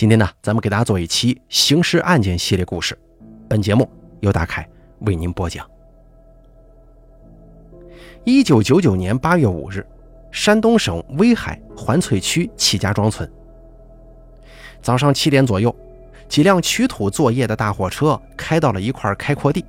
今天呢，咱们给大家做一期刑事案件系列故事。本节目由大凯为您播讲。一九九九年八月五日，山东省威海环翠区戚家庄村，早上七点左右，几辆取土作业的大货车开到了一块开阔地，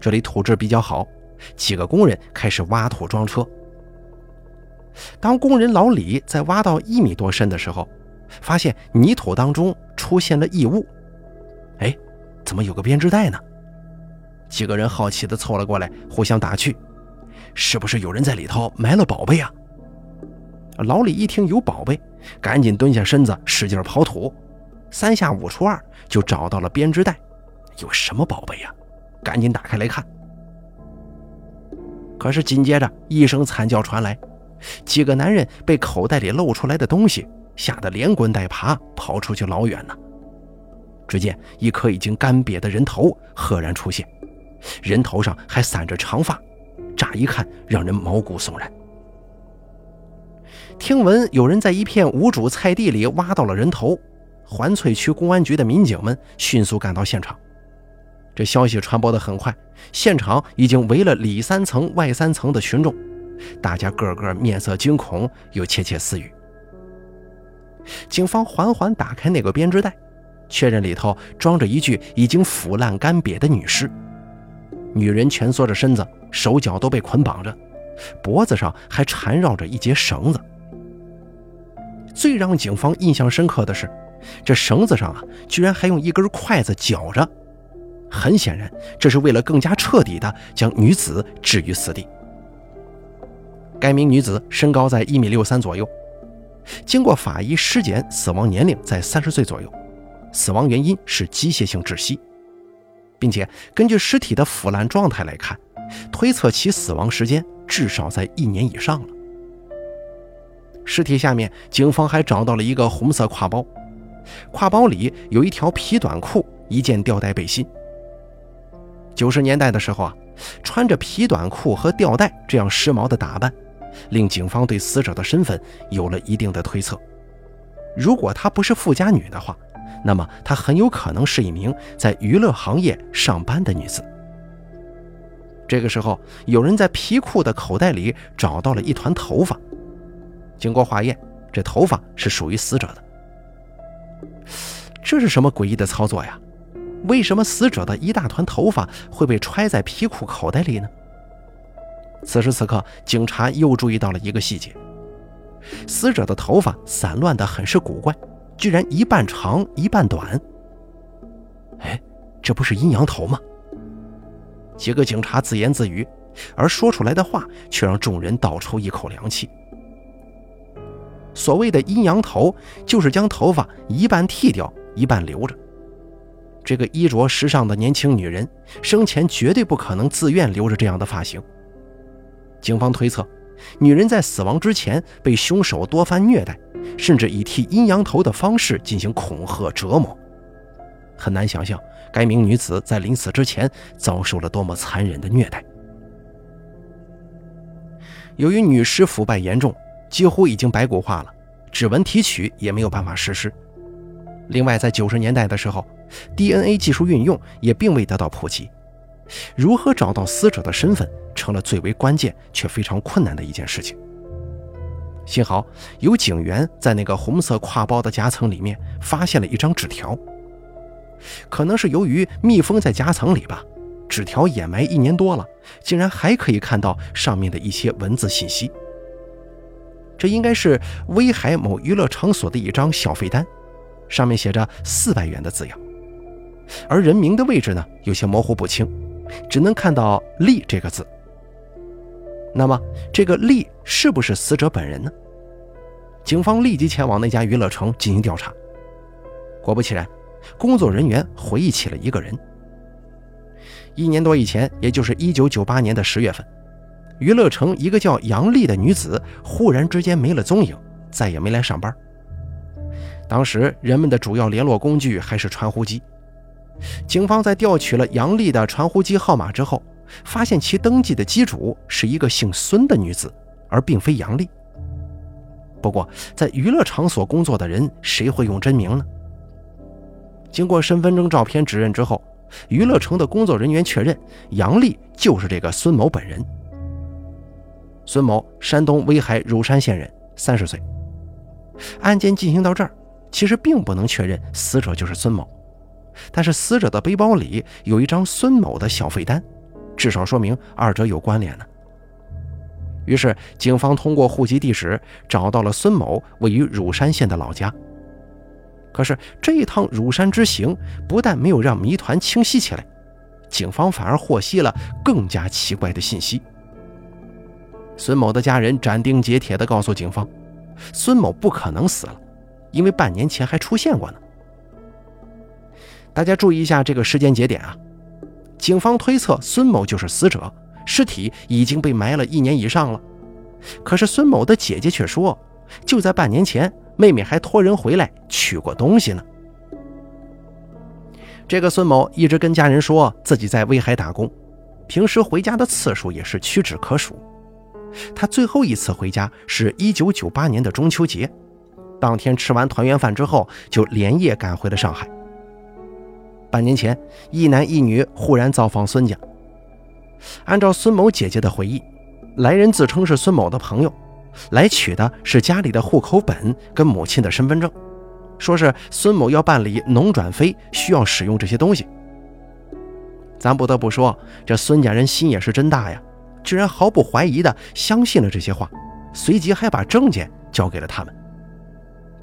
这里土质比较好，几个工人开始挖土装车。当工人老李在挖到一米多深的时候，发现泥土当中出现了异物，哎，怎么有个编织袋呢？几个人好奇地凑了过来，互相打趣：“是不是有人在里头埋了宝贝啊？”老李一听有宝贝，赶紧蹲下身子使劲刨土，三下五除二就找到了编织袋。有什么宝贝呀？赶紧打开来看。可是紧接着一声惨叫传来，几个男人被口袋里露出来的东西。吓得连滚带爬跑出去老远呢。只见一颗已经干瘪的人头赫然出现，人头上还散着长发，乍一看让人毛骨悚然。听闻有人在一片无主菜地里挖到了人头，环翠区公安局的民警们迅速赶到现场。这消息传播的很快，现场已经围了里三层外三层的群众，大家个个面色惊恐，又窃窃私语。警方缓缓打开那个编织袋，确认里头装着一具已经腐烂干瘪的女尸。女人蜷缩着身子，手脚都被捆绑着，脖子上还缠绕着一截绳子。最让警方印象深刻的是，这绳子上啊，居然还用一根筷子绞着。很显然，这是为了更加彻底的将女子置于死地。该名女子身高在一米六三左右。经过法医尸检，死亡年龄在三十岁左右，死亡原因是机械性窒息，并且根据尸体的腐烂状态来看，推测其死亡时间至少在一年以上了。尸体下面，警方还找到了一个红色挎包，挎包里有一条皮短裤、一件吊带背心。九十年代的时候啊，穿着皮短裤和吊带这样时髦的打扮。令警方对死者的身份有了一定的推测。如果她不是富家女的话，那么她很有可能是一名在娱乐行业上班的女子。这个时候，有人在皮裤的口袋里找到了一团头发。经过化验，这头发是属于死者的。这是什么诡异的操作呀？为什么死者的一大团头发会被揣在皮裤口袋里呢？此时此刻，警察又注意到了一个细节：死者的头发散乱的很是古怪，居然一半长一半短。哎，这不是阴阳头吗？几个警察自言自语，而说出来的话却让众人倒抽一口凉气。所谓的阴阳头，就是将头发一半剃掉，一半留着。这个衣着时尚的年轻女人，生前绝对不可能自愿留着这样的发型。警方推测，女人在死亡之前被凶手多番虐待，甚至以剃阴阳头的方式进行恐吓折磨。很难想象该名女子在临死之前遭受了多么残忍的虐待。由于女尸腐败严重，几乎已经白骨化了，指纹提取也没有办法实施。另外，在九十年代的时候，DNA 技术运用也并未得到普及。如何找到死者的身份，成了最为关键却非常困难的一件事情。幸好有警员在那个红色挎包的夹层里面发现了一张纸条，可能是由于密封在夹层里吧，纸条掩埋一年多了，竟然还可以看到上面的一些文字信息。这应该是威海某娱乐场所的一张小费单，上面写着四百元的字样，而人名的位置呢，有些模糊不清。只能看到“厉”这个字。那么，这个“丽”是不是死者本人呢？警方立即前往那家娱乐城进行调查。果不其然，工作人员回忆起了一个人。一年多以前，也就是1998年的十月份，娱乐城一个叫杨丽的女子忽然之间没了踪影，再也没来上班。当时人们的主要联络工具还是传呼机。警方在调取了杨丽的传呼机号码之后，发现其登记的机主是一个姓孙的女子，而并非杨丽。不过，在娱乐场所工作的人，谁会用真名呢？经过身份证照片指认之后，娱乐城的工作人员确认杨丽就是这个孙某本人。孙某，山东威海乳山县人，三十岁。案件进行到这儿，其实并不能确认死者就是孙某，但是死者的背包里有一张孙某的小费单，至少说明二者有关联呢。于是，警方通过户籍地址找到了孙某位于乳山县的老家。可是，这一趟乳山之行不但没有让谜团清晰起来，警方反而获悉了更加奇怪的信息。孙某的家人斩钉截铁地告诉警方，孙某不可能死了，因为半年前还出现过呢。大家注意一下这个时间节点啊！警方推测孙某就是死者，尸体已经被埋了一年以上了。可是孙某的姐姐却说，就在半年前，妹妹还托人回来取过东西呢。这个孙某一直跟家人说自己在威海打工，平时回家的次数也是屈指可数。他最后一次回家是一九九八年的中秋节，当天吃完团圆饭之后，就连夜赶回了上海。半年前，一男一女忽然造访孙家。按照孙某姐姐的回忆，来人自称是孙某的朋友，来取的是家里的户口本跟母亲的身份证，说是孙某要办理农转非，需要使用这些东西。咱不得不说，这孙家人心也是真大呀。居然毫不怀疑的相信了这些话，随即还把证件交给了他们。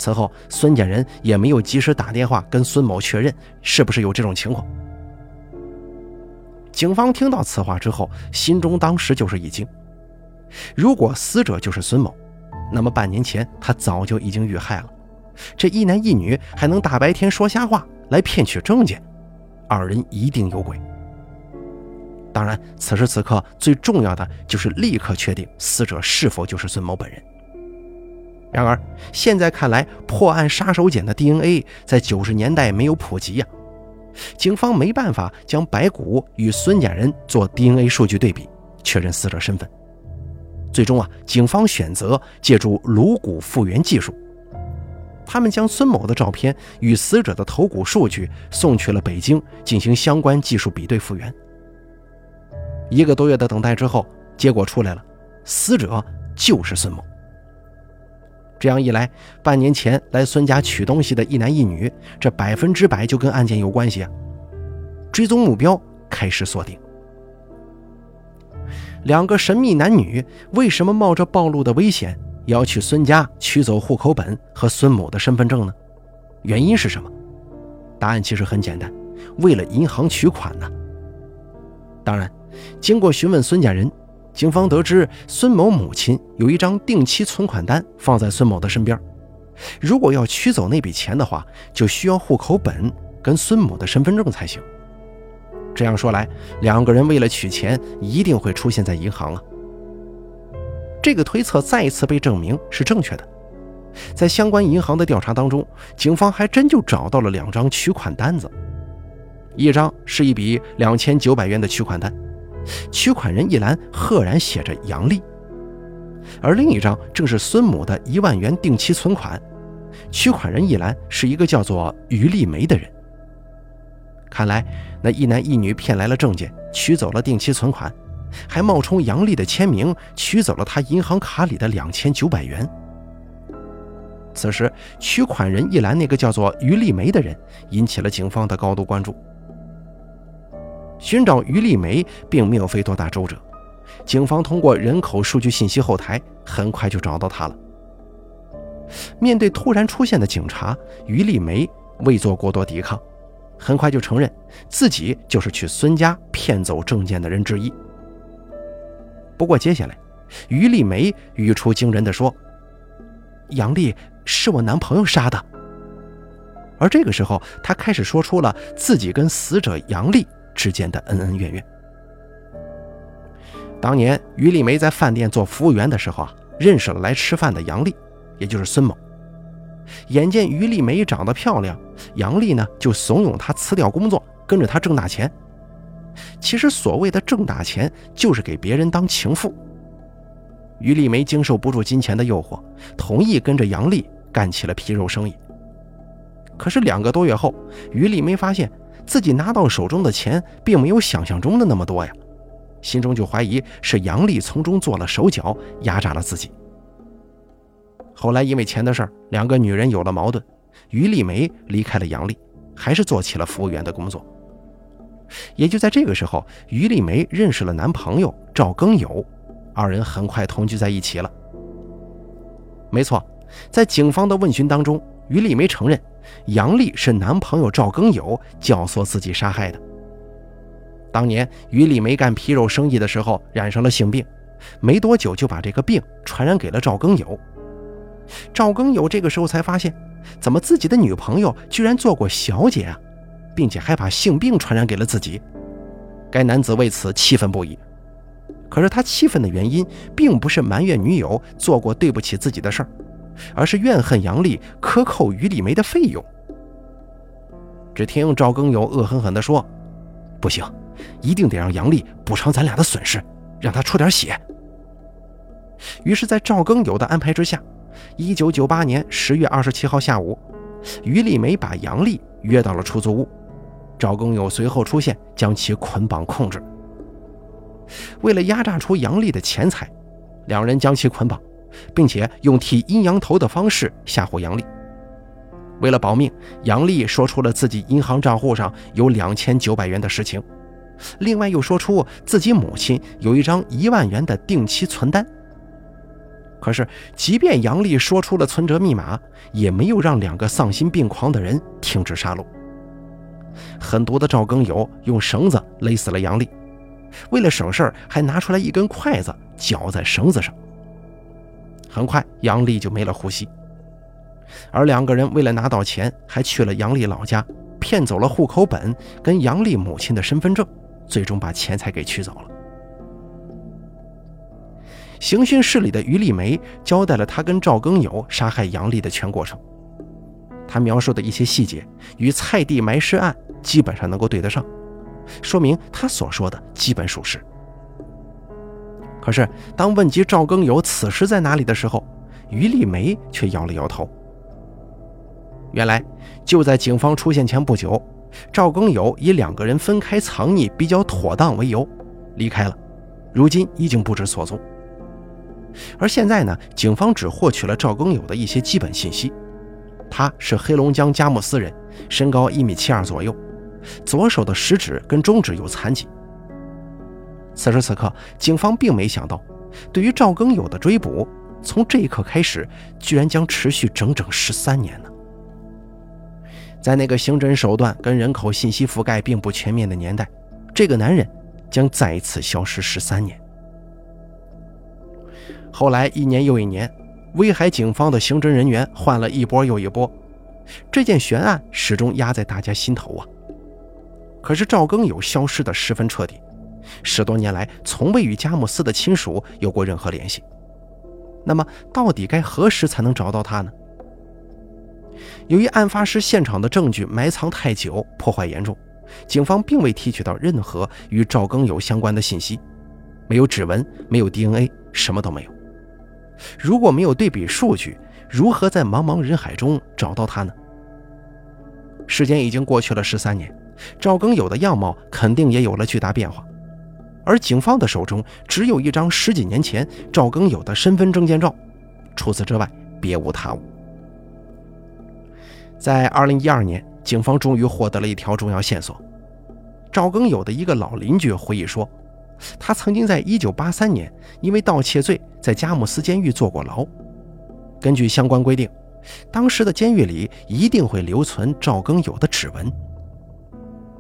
此后，孙家人也没有及时打电话跟孙某确认是不是有这种情况。警方听到此话之后，心中当时就是一惊。如果死者就是孙某，那么半年前他早就已经遇害了。这一男一女还能大白天说瞎话来骗取证件，二人一定有鬼。当然，此时此刻最重要的就是立刻确定死者是否就是孙某本人。然而，现在看来，破案杀手锏的 DNA 在九十年代没有普及呀，警方没办法将白骨与孙家人做 DNA 数据对比，确认死者身份。最终啊，警方选择借助颅骨复原技术，他们将孙某的照片与死者的头骨数据送去了北京，进行相关技术比对复原。一个多月的等待之后，结果出来了，死者就是孙某。这样一来，半年前来孙家取东西的一男一女，这百分之百就跟案件有关系啊！追踪目标开始锁定。两个神秘男女为什么冒着暴露的危险，要去孙家取走户口本和孙某的身份证呢？原因是什么？答案其实很简单，为了银行取款呢。当然。经过询问孙家人，警方得知孙某母亲有一张定期存款单放在孙某的身边。如果要取走那笔钱的话，就需要户口本跟孙某的身份证才行。这样说来，两个人为了取钱，一定会出现在银行啊。这个推测再一次被证明是正确的。在相关银行的调查当中，警方还真就找到了两张取款单子，一张是一笔两千九百元的取款单。取款人一栏赫然写着杨丽，而另一张正是孙母的一万元定期存款，取款人一栏是一个叫做于丽梅的人。看来那一男一女骗来了证件，取走了定期存款，还冒充杨丽的签名取走了他银行卡里的两千九百元。此时，取款人一栏那个叫做于丽梅的人引起了警方的高度关注。寻找于丽梅并没有费多大周折，警方通过人口数据信息后台很快就找到她了。面对突然出现的警察，于丽梅未做过多抵抗，很快就承认自己就是去孙家骗走证件的人之一。不过接下来，于丽梅语出惊人的说：“杨丽是我男朋友杀的。”而这个时候，她开始说出了自己跟死者杨丽。之间的恩恩怨怨。当年于丽梅在饭店做服务员的时候啊，认识了来吃饭的杨丽，也就是孙某。眼见于丽梅长得漂亮，杨丽呢就怂恿她辞掉工作，跟着她挣大钱。其实所谓的挣大钱，就是给别人当情妇。于丽梅经受不住金钱的诱惑，同意跟着杨丽干起了皮肉生意。可是两个多月后，于丽梅发现自己拿到手中的钱并没有想象中的那么多呀，心中就怀疑是杨丽从中做了手脚，压榨了自己。后来因为钱的事儿，两个女人有了矛盾，于丽梅离开了杨丽，还是做起了服务员的工作。也就在这个时候，于丽梅认识了男朋友赵庚友，二人很快同居在一起了。没错，在警方的问询当中，于丽梅承认杨丽是男朋友赵庚友教唆自己杀害的。当年于丽梅干皮肉生意的时候染上了性病，没多久就把这个病传染给了赵庚友。赵庚友这个时候才发现，怎么自己的女朋友居然做过小姐啊！并且还把性病传染给了自己，该男子为此气愤不已。可是他气愤的原因，并不是埋怨女友做过对不起自己的事儿，而是怨恨杨丽克扣于丽梅的费用。只听赵庚友恶狠狠地说：“不行，一定得让杨丽补偿咱俩的损失，让她出点血。”于是，在赵庚友的安排之下，一九九八年十月二十七号下午，于丽梅把杨丽约到了出租屋。赵庚友随后出现，将其捆绑控制。为了压榨出杨丽的钱财，两人将其捆绑，并且用剃阴阳头的方式吓唬杨丽。为了保命，杨丽说出了自己银行账户上有两千九百元的实情，另外又说出自己母亲有一张一万元的定期存单。可是，即便杨丽说出了存折密码，也没有让两个丧心病狂的人停止杀戮。狠毒的赵耕友用绳子勒死了杨丽，为了省事儿，还拿出来一根筷子绞在绳子上。很快，杨丽就没了呼吸。而两个人为了拿到钱，还去了杨丽老家，骗走了户口本跟杨丽母亲的身份证，最终把钱财给取走了。刑讯室里的于丽梅交代了她跟赵庚友杀害杨丽的全过程。她描述的一些细节与菜地埋尸案基本上能够对得上，说明她所说的基本属实。可是，当问及赵庚友此时在哪里的时候，于丽梅却摇了摇头。原来，就在警方出现前不久，赵庚友以两个人分开藏匿比较妥当为由离开了，如今已经不知所踪。而现在呢，警方只获取了赵庚友的一些基本信息。他是黑龙江佳木斯人，身高一米七二左右，左手的食指跟中指有残疾。此时此刻，警方并没想到，对于赵庚友的追捕，从这一刻开始，居然将持续整整十三年呢。在那个刑侦手段跟人口信息覆盖并不全面的年代，这个男人将再一次消失十三年。后来一年又一年。威海警方的刑侦人员换了一波又一波，这件悬案始终压在大家心头啊。可是赵庚友消失的十分彻底，十多年来从未与佳木斯的亲属有过任何联系。那么，到底该何时才能找到他呢？由于案发时现场的证据埋藏太久，破坏严重，警方并未提取到任何与赵庚友相关的信息，没有指纹，没有 DNA，什么都没有。如果没有对比数据，如何在茫茫人海中找到他呢？时间已经过去了十三年，赵庚友的样貌肯定也有了巨大变化，而警方的手中只有一张十几年前赵庚友的身份证件照，除此之外别无他物。在二零一二年，警方终于获得了一条重要线索。赵庚友的一个老邻居回忆说。他曾经在1983年因为盗窃罪在佳木斯监狱坐过牢。根据相关规定，当时的监狱里一定会留存赵庚友的指纹。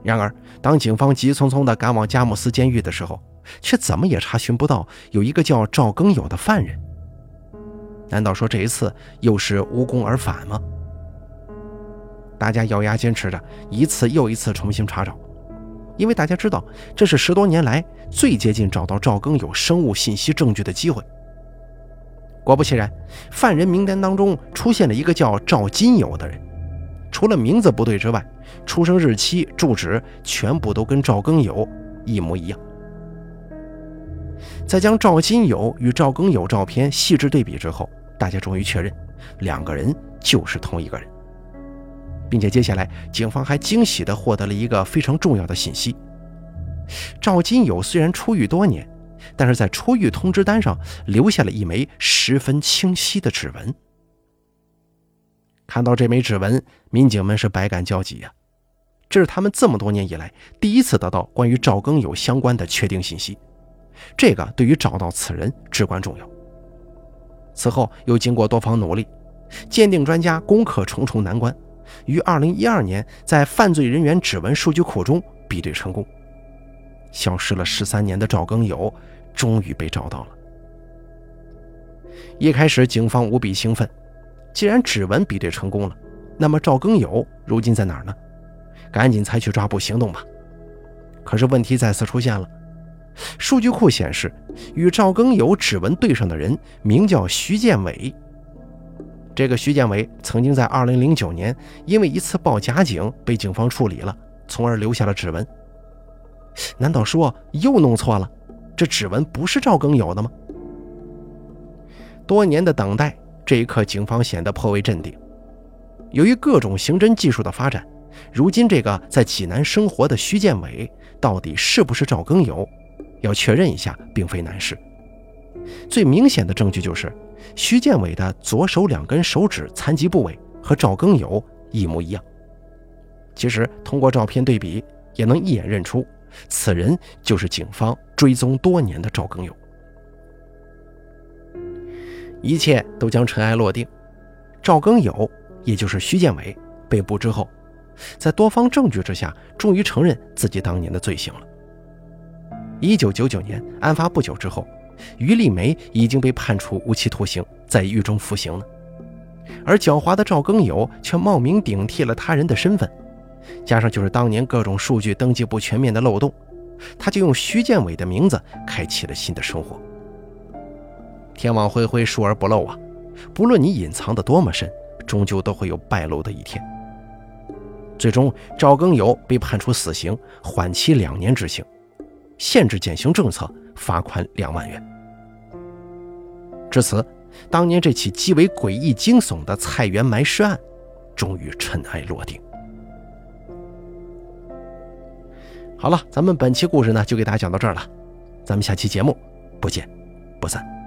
然而，当警方急匆匆地赶往佳木斯监狱的时候，却怎么也查询不到有一个叫赵庚友的犯人。难道说这一次又是无功而返吗？大家咬牙坚持着，一次又一次重新查找。因为大家知道，这是十多年来最接近找到赵庚友生物信息证据的机会。果不其然，犯人名单当中出现了一个叫赵金友的人，除了名字不对之外，出生日期、住址全部都跟赵庚友一模一样。在将赵金友与赵庚友照片细致对比之后，大家终于确认，两个人就是同一个人。并且接下来警方还惊喜地获得了一个非常重要的信息：赵金友虽然出狱多年，但是在出狱通知单上留下了一枚十分清晰的指纹。看到这枚指纹，民警们是百感交集呀。这是他们这么多年以来第一次得到关于赵更友相关的确定信息，这个对于找到此人至关重要。此后又经过多方努力，鉴定专家攻克重重难关，于2012年在犯罪人员指纹数据库中比对成功。消失了十三年的赵更友终于被找到了。一开始警方无比兴奋，既然指纹比对成功了，那么赵更友如今在哪儿呢？赶紧采取抓捕行动吧！可是问题再次出现了，数据库显示，与赵更友指纹对上的人名叫徐建伟。这个徐建伟曾经在2009年因为一次报假警被警方处理了，从而留下了指纹。难道说又弄错了？这指纹不是赵更友的吗？多年的等待，这一刻警方显得颇为镇定。由于各种刑侦技术的发展。如今，这个在济南生活的徐建伟到底是不是赵耕友？要确认一下，并非难事。最明显的证据就是，徐建伟的左手两根手指残疾部位和赵耕友一模一样。其实，通过照片对比，也能一眼认出，此人就是警方追踪多年的赵耕友。一切都将尘埃落定，赵更友，也就是徐建伟，被捕之后。在多方证据之下，终于承认自己当年的罪行了。一九九九年案发不久之后，于丽梅已经被判处无期徒刑，在狱中服刑呢。而狡猾的赵更友却冒名顶替了他人的身份，加上就是当年各种数据登记不全面的漏洞，他就用徐建伟的名字开启了新的生活。天网恢恢，疏而不漏啊！不论你隐藏的多么深，终究都会有败露的一天。最终，赵耕友被判处死刑，缓期两年执行，限制减刑政策，罚款两万元。至此，当年这起极为诡异惊悚的菜园埋尸案，终于尘埃落定。好了，咱们本期故事呢，就给大家讲到这儿了，咱们下期节目不见不散。